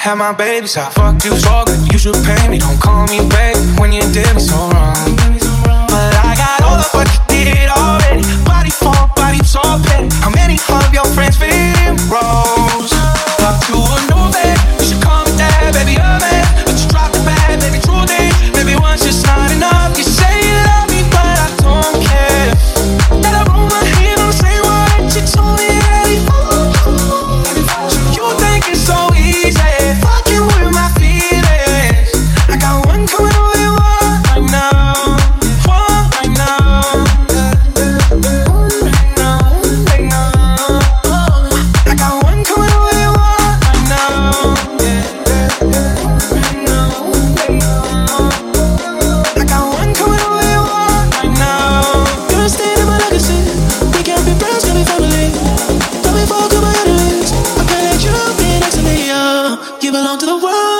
had my babies. I fucked you so good, you should pay me. Don't call me baby when you did me so wrong. But I got all of what you did already. Body for body, so petty. How many of your friends feel wrong? belong to the world.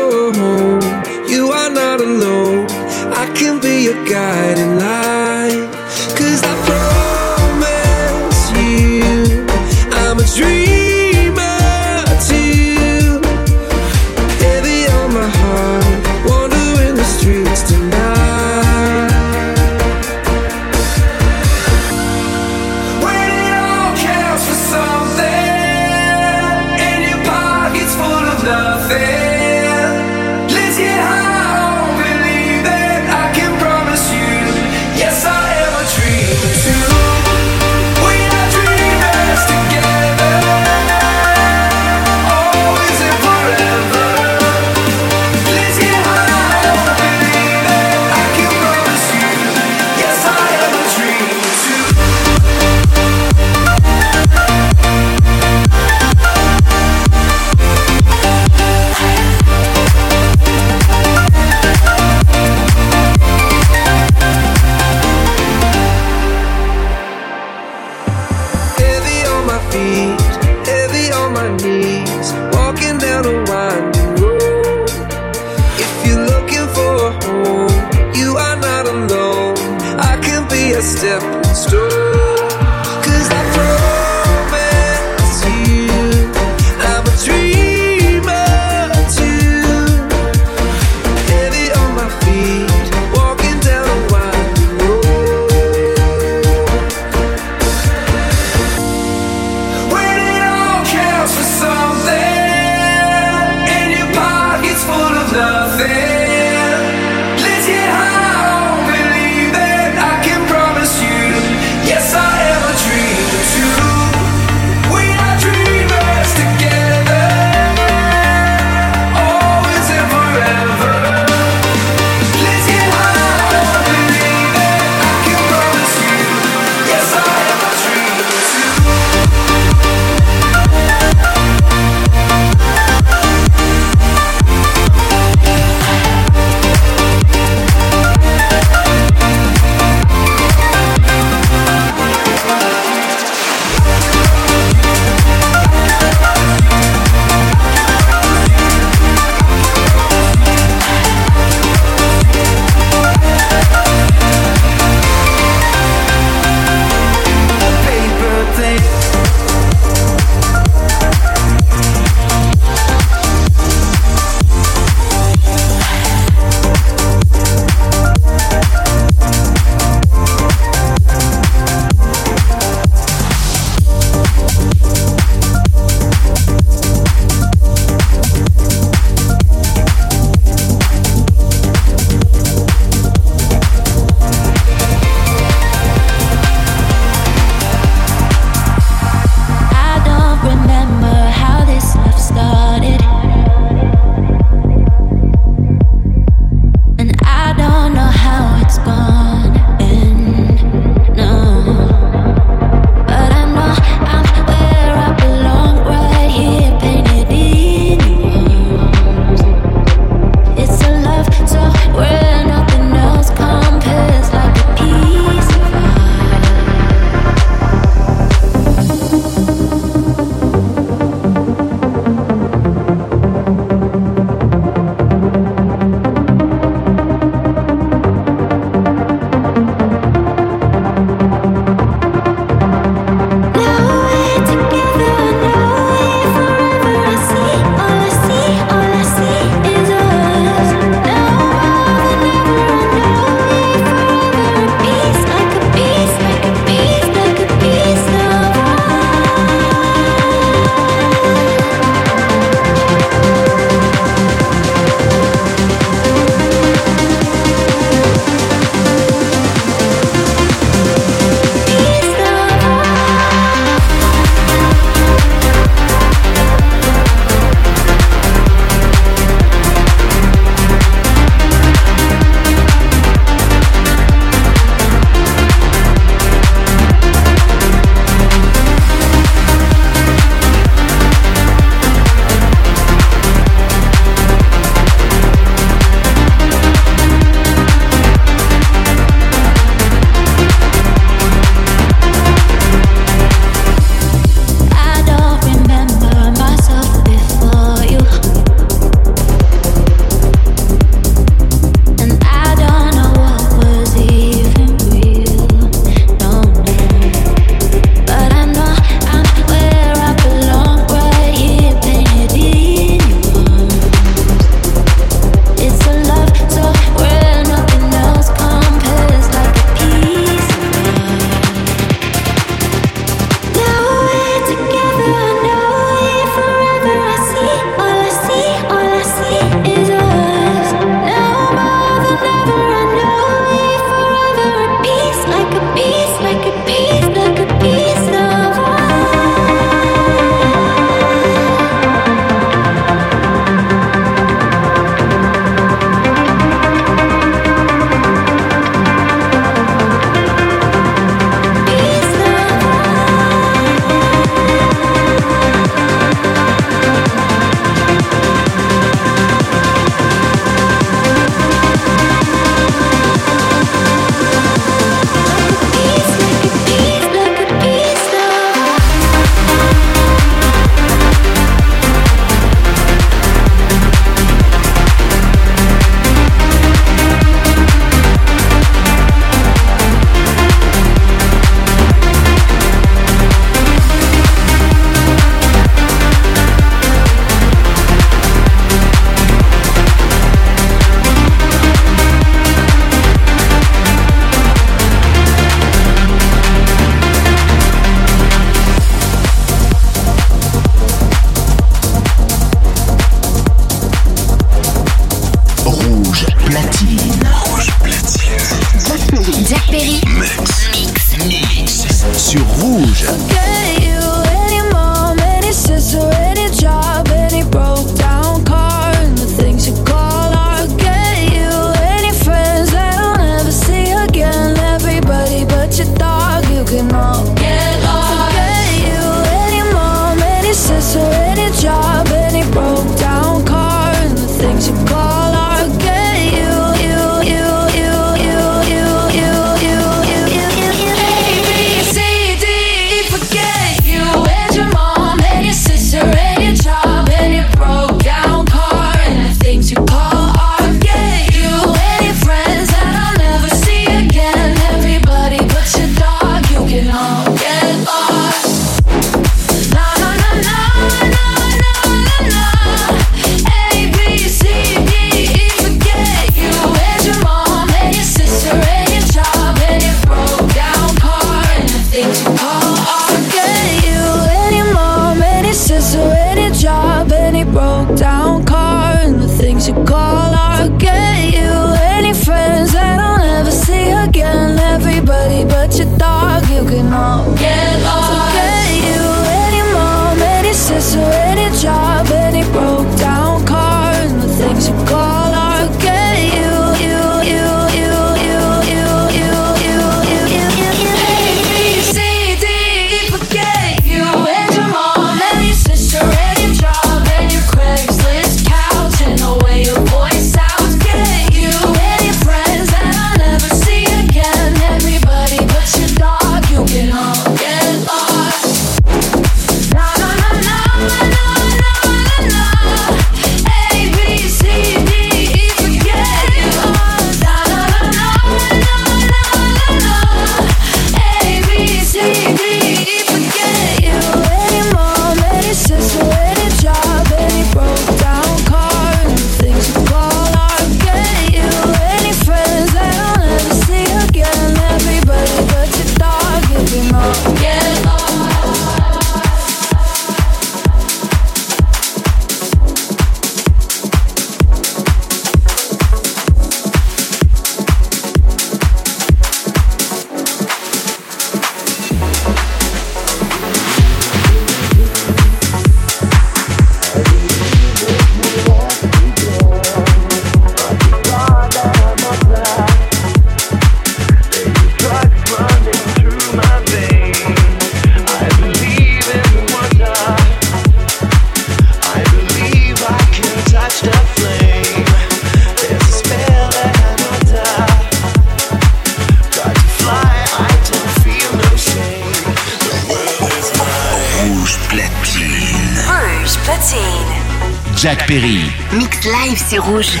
C'est rouge.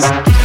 Podcast.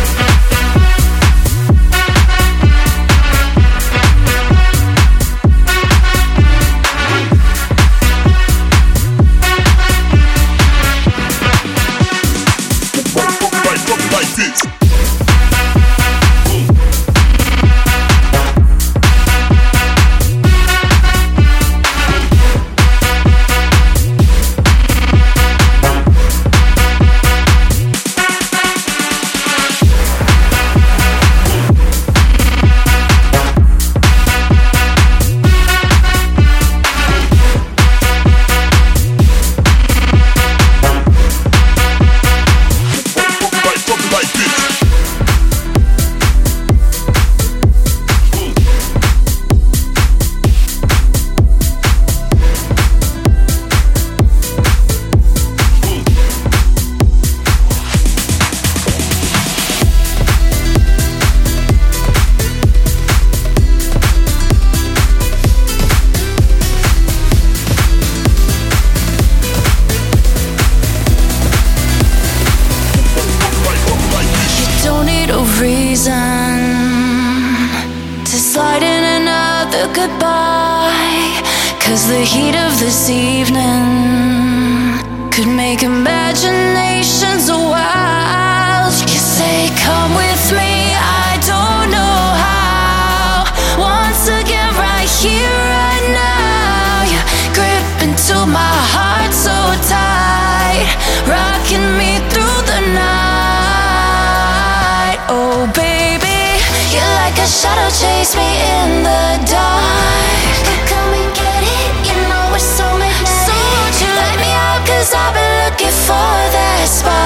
for that spot.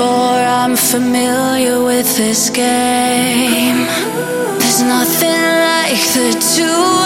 before, I'm familiar with this game. There's nothing like the two.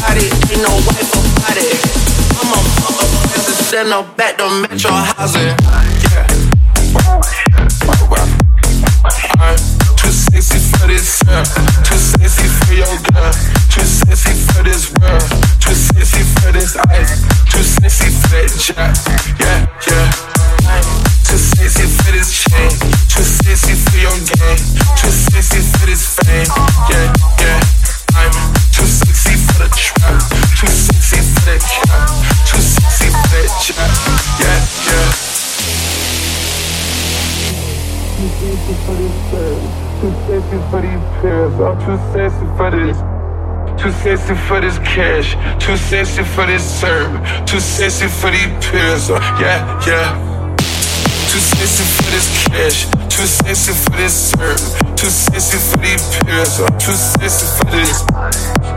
body, ain't no wife about it. I'm a motherfucker, send her back to metro housing. Yeah. Too sexy for this, yeah. Too sexy for your girl. Too sexy for this world. Too sexy for this ice. Too sexy for that jack. Yeah. Too sexy for this cash, too sexy for this serve, too sexy for these pills. Uh, yeah, yeah. Too sexy for this cash, too sexy for this serve, too sexy for these pills. Uh, too sexy for this,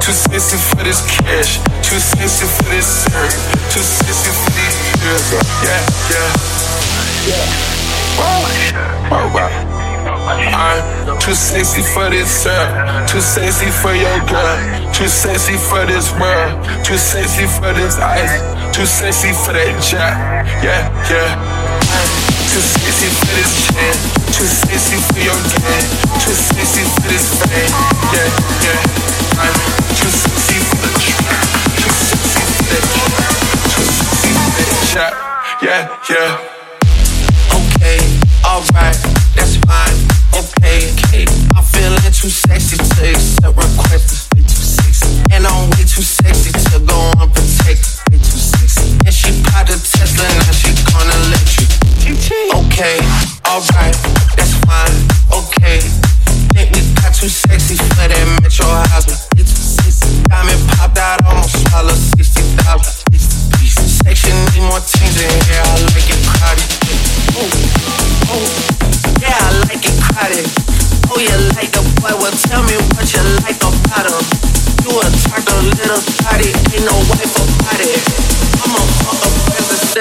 too sexy for this cash, too sexy for this serve, too sexy for these pills. Uh, yeah, yeah, yeah. Oh, oh, wow. I'm too sexy for this uh, too sexy for your girl, too sexy for this world, too sexy for this ice, too sexy for that jack, yeah, yeah. Too sexy for this chain, too sexy for your game, too sexy for this fame, yeah, yeah. I'm too sexy for the trap, too sexy for that trap, too sexy for that jack, yeah, yeah. Okay, alright, that's fine. Okay.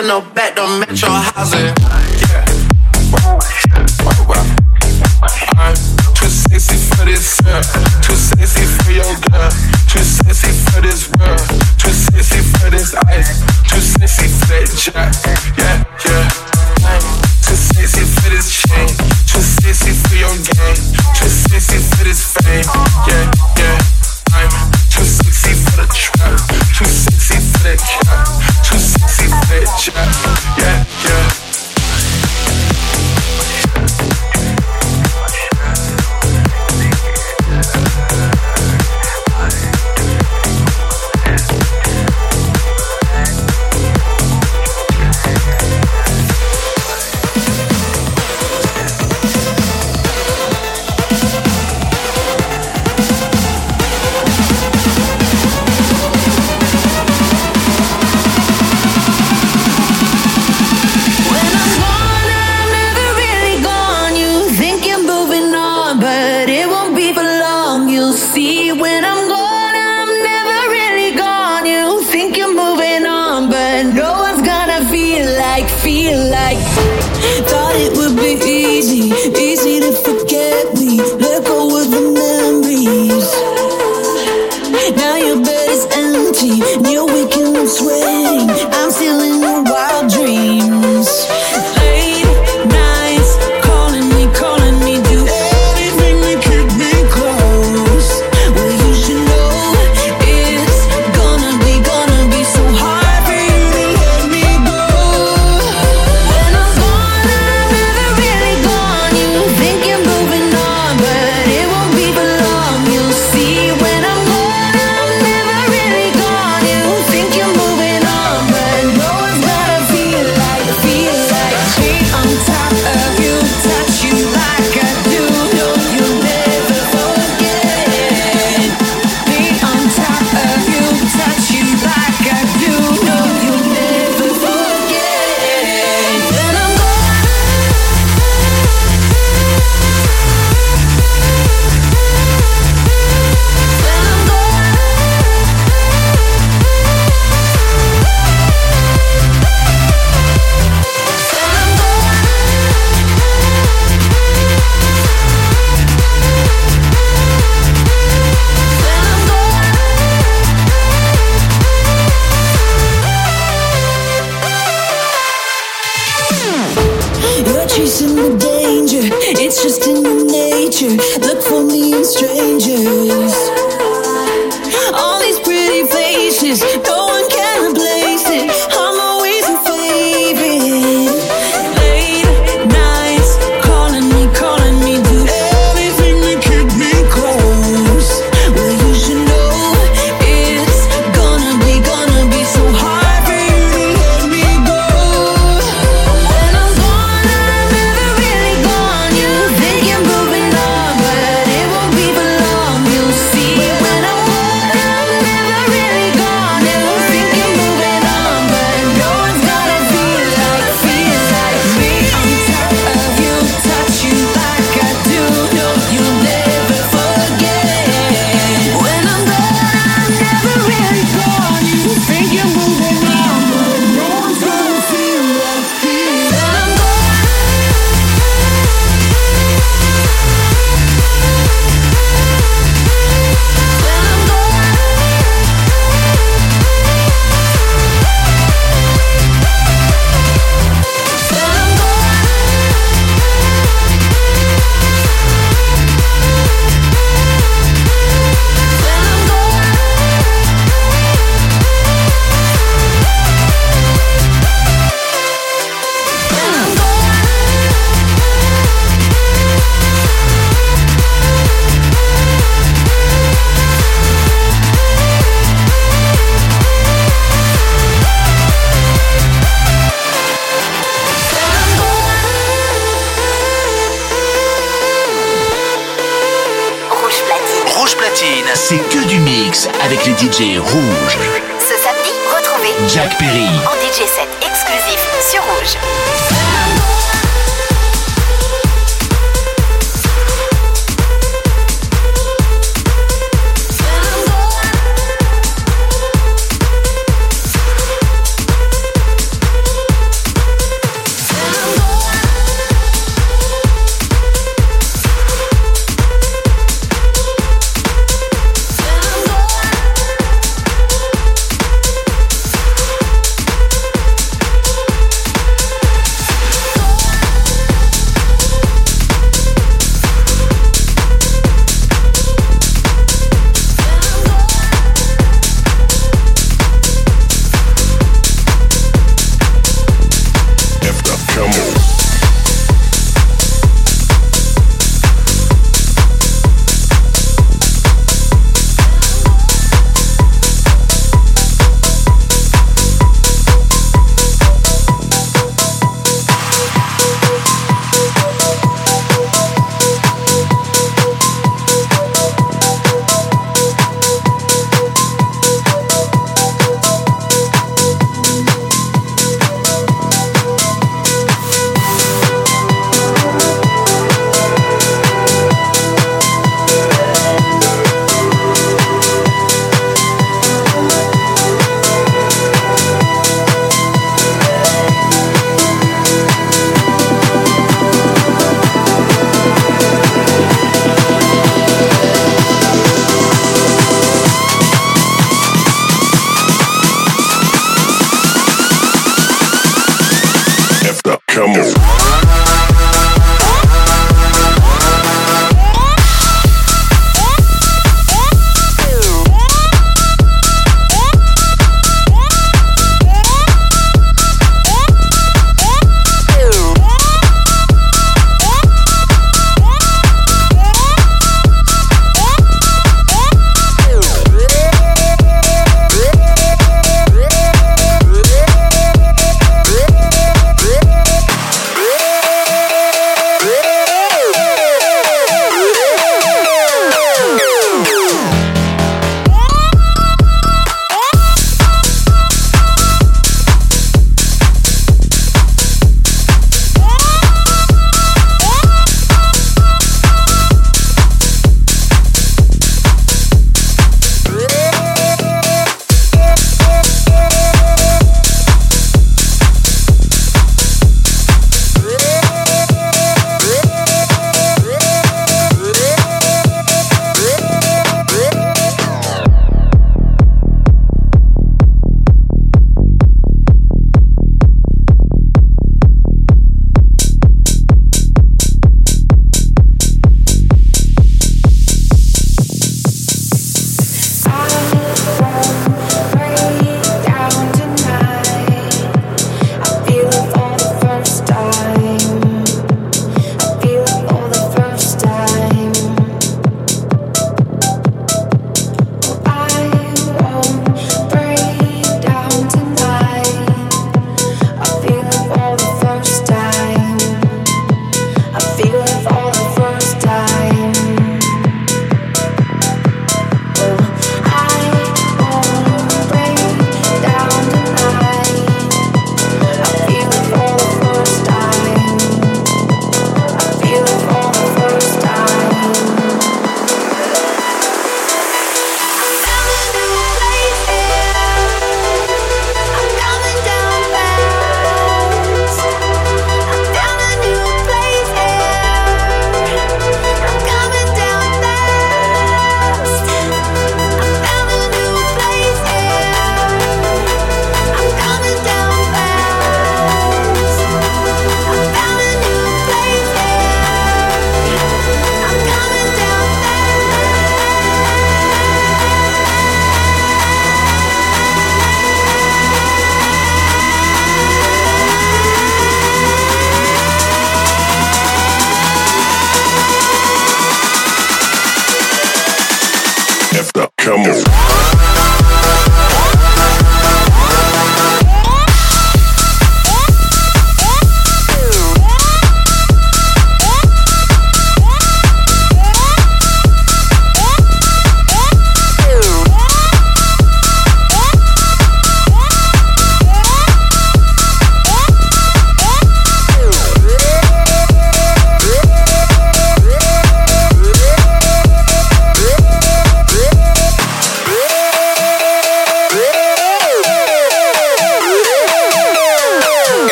President, no back to metro housing. like, feel like. Thought it would be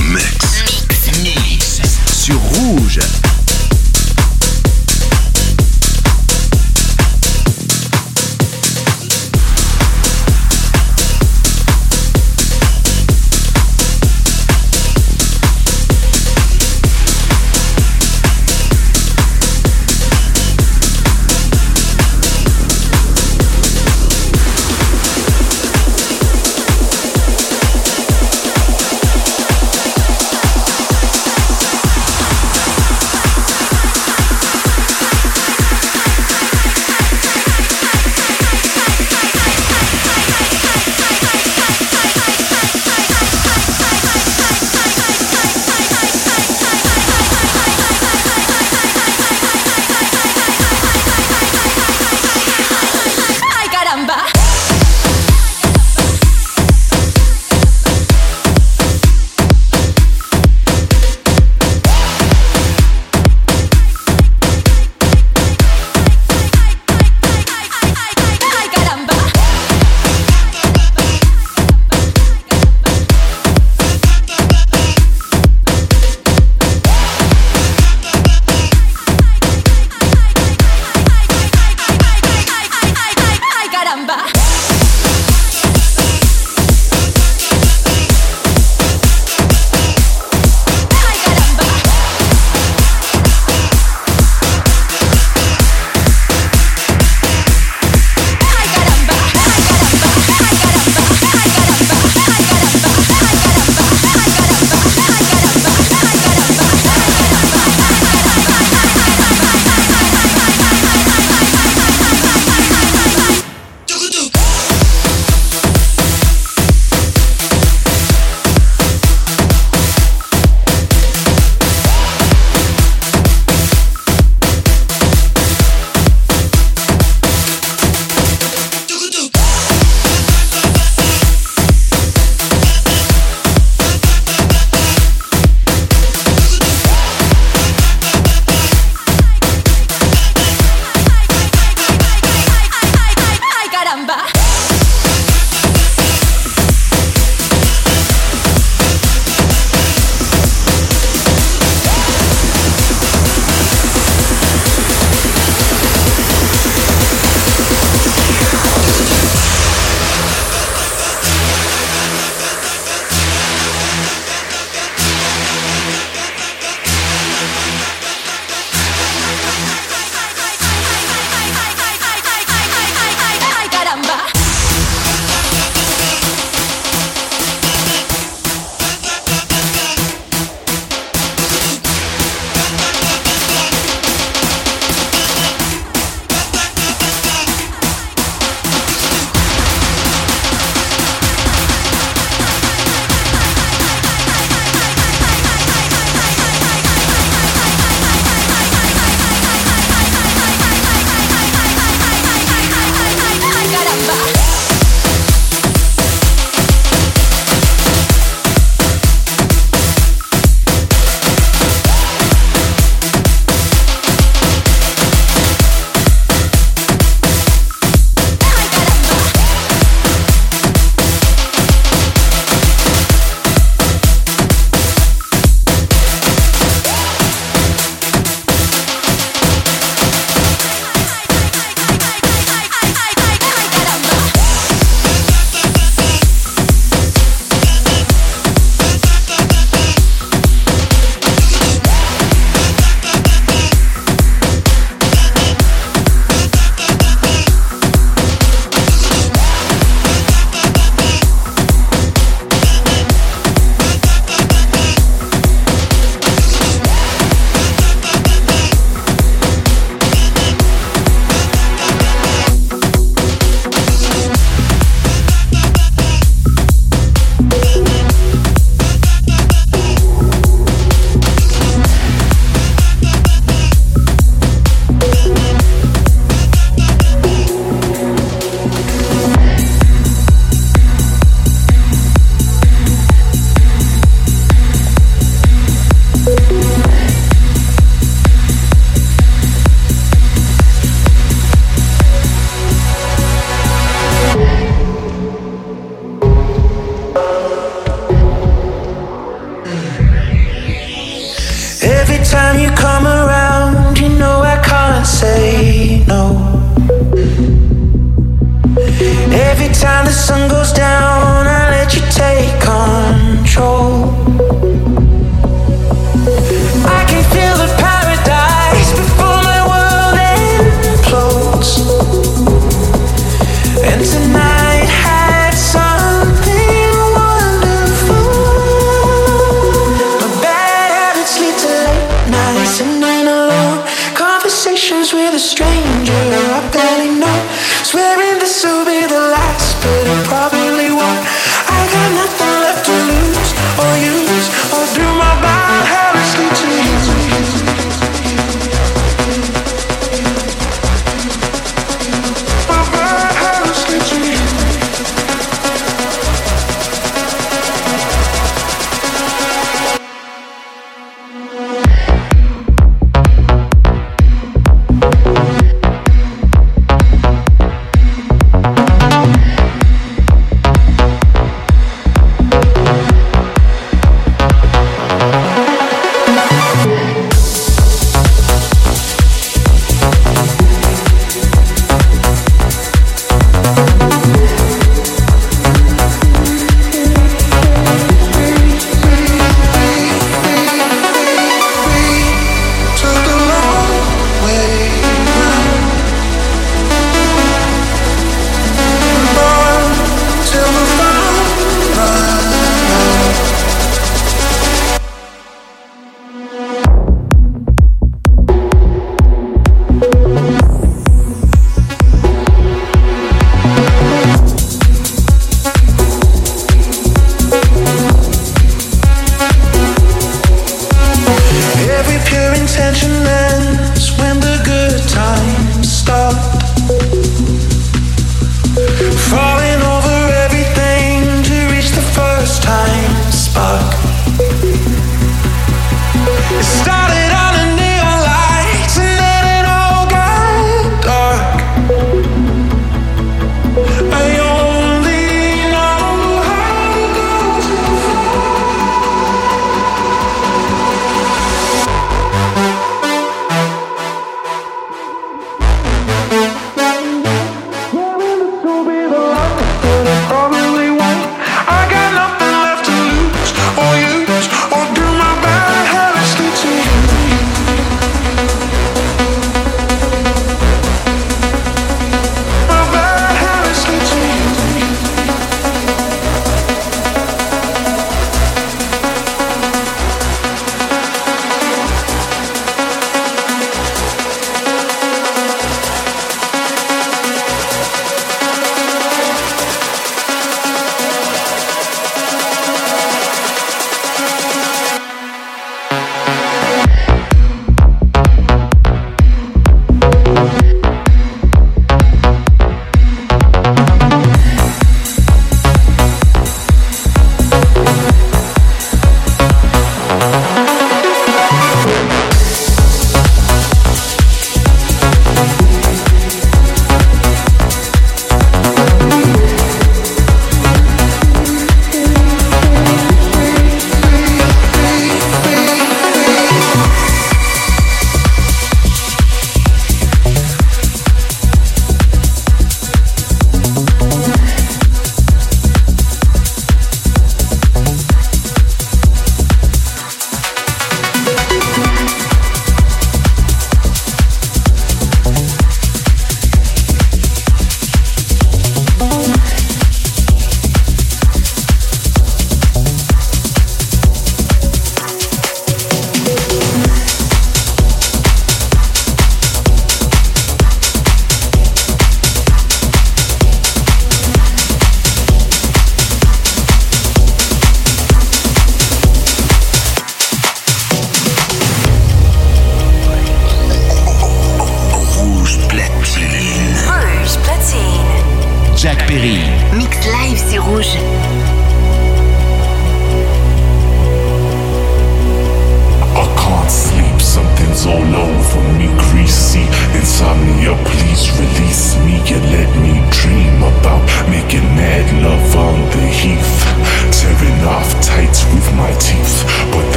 Mix. Mix. Sur Rouge.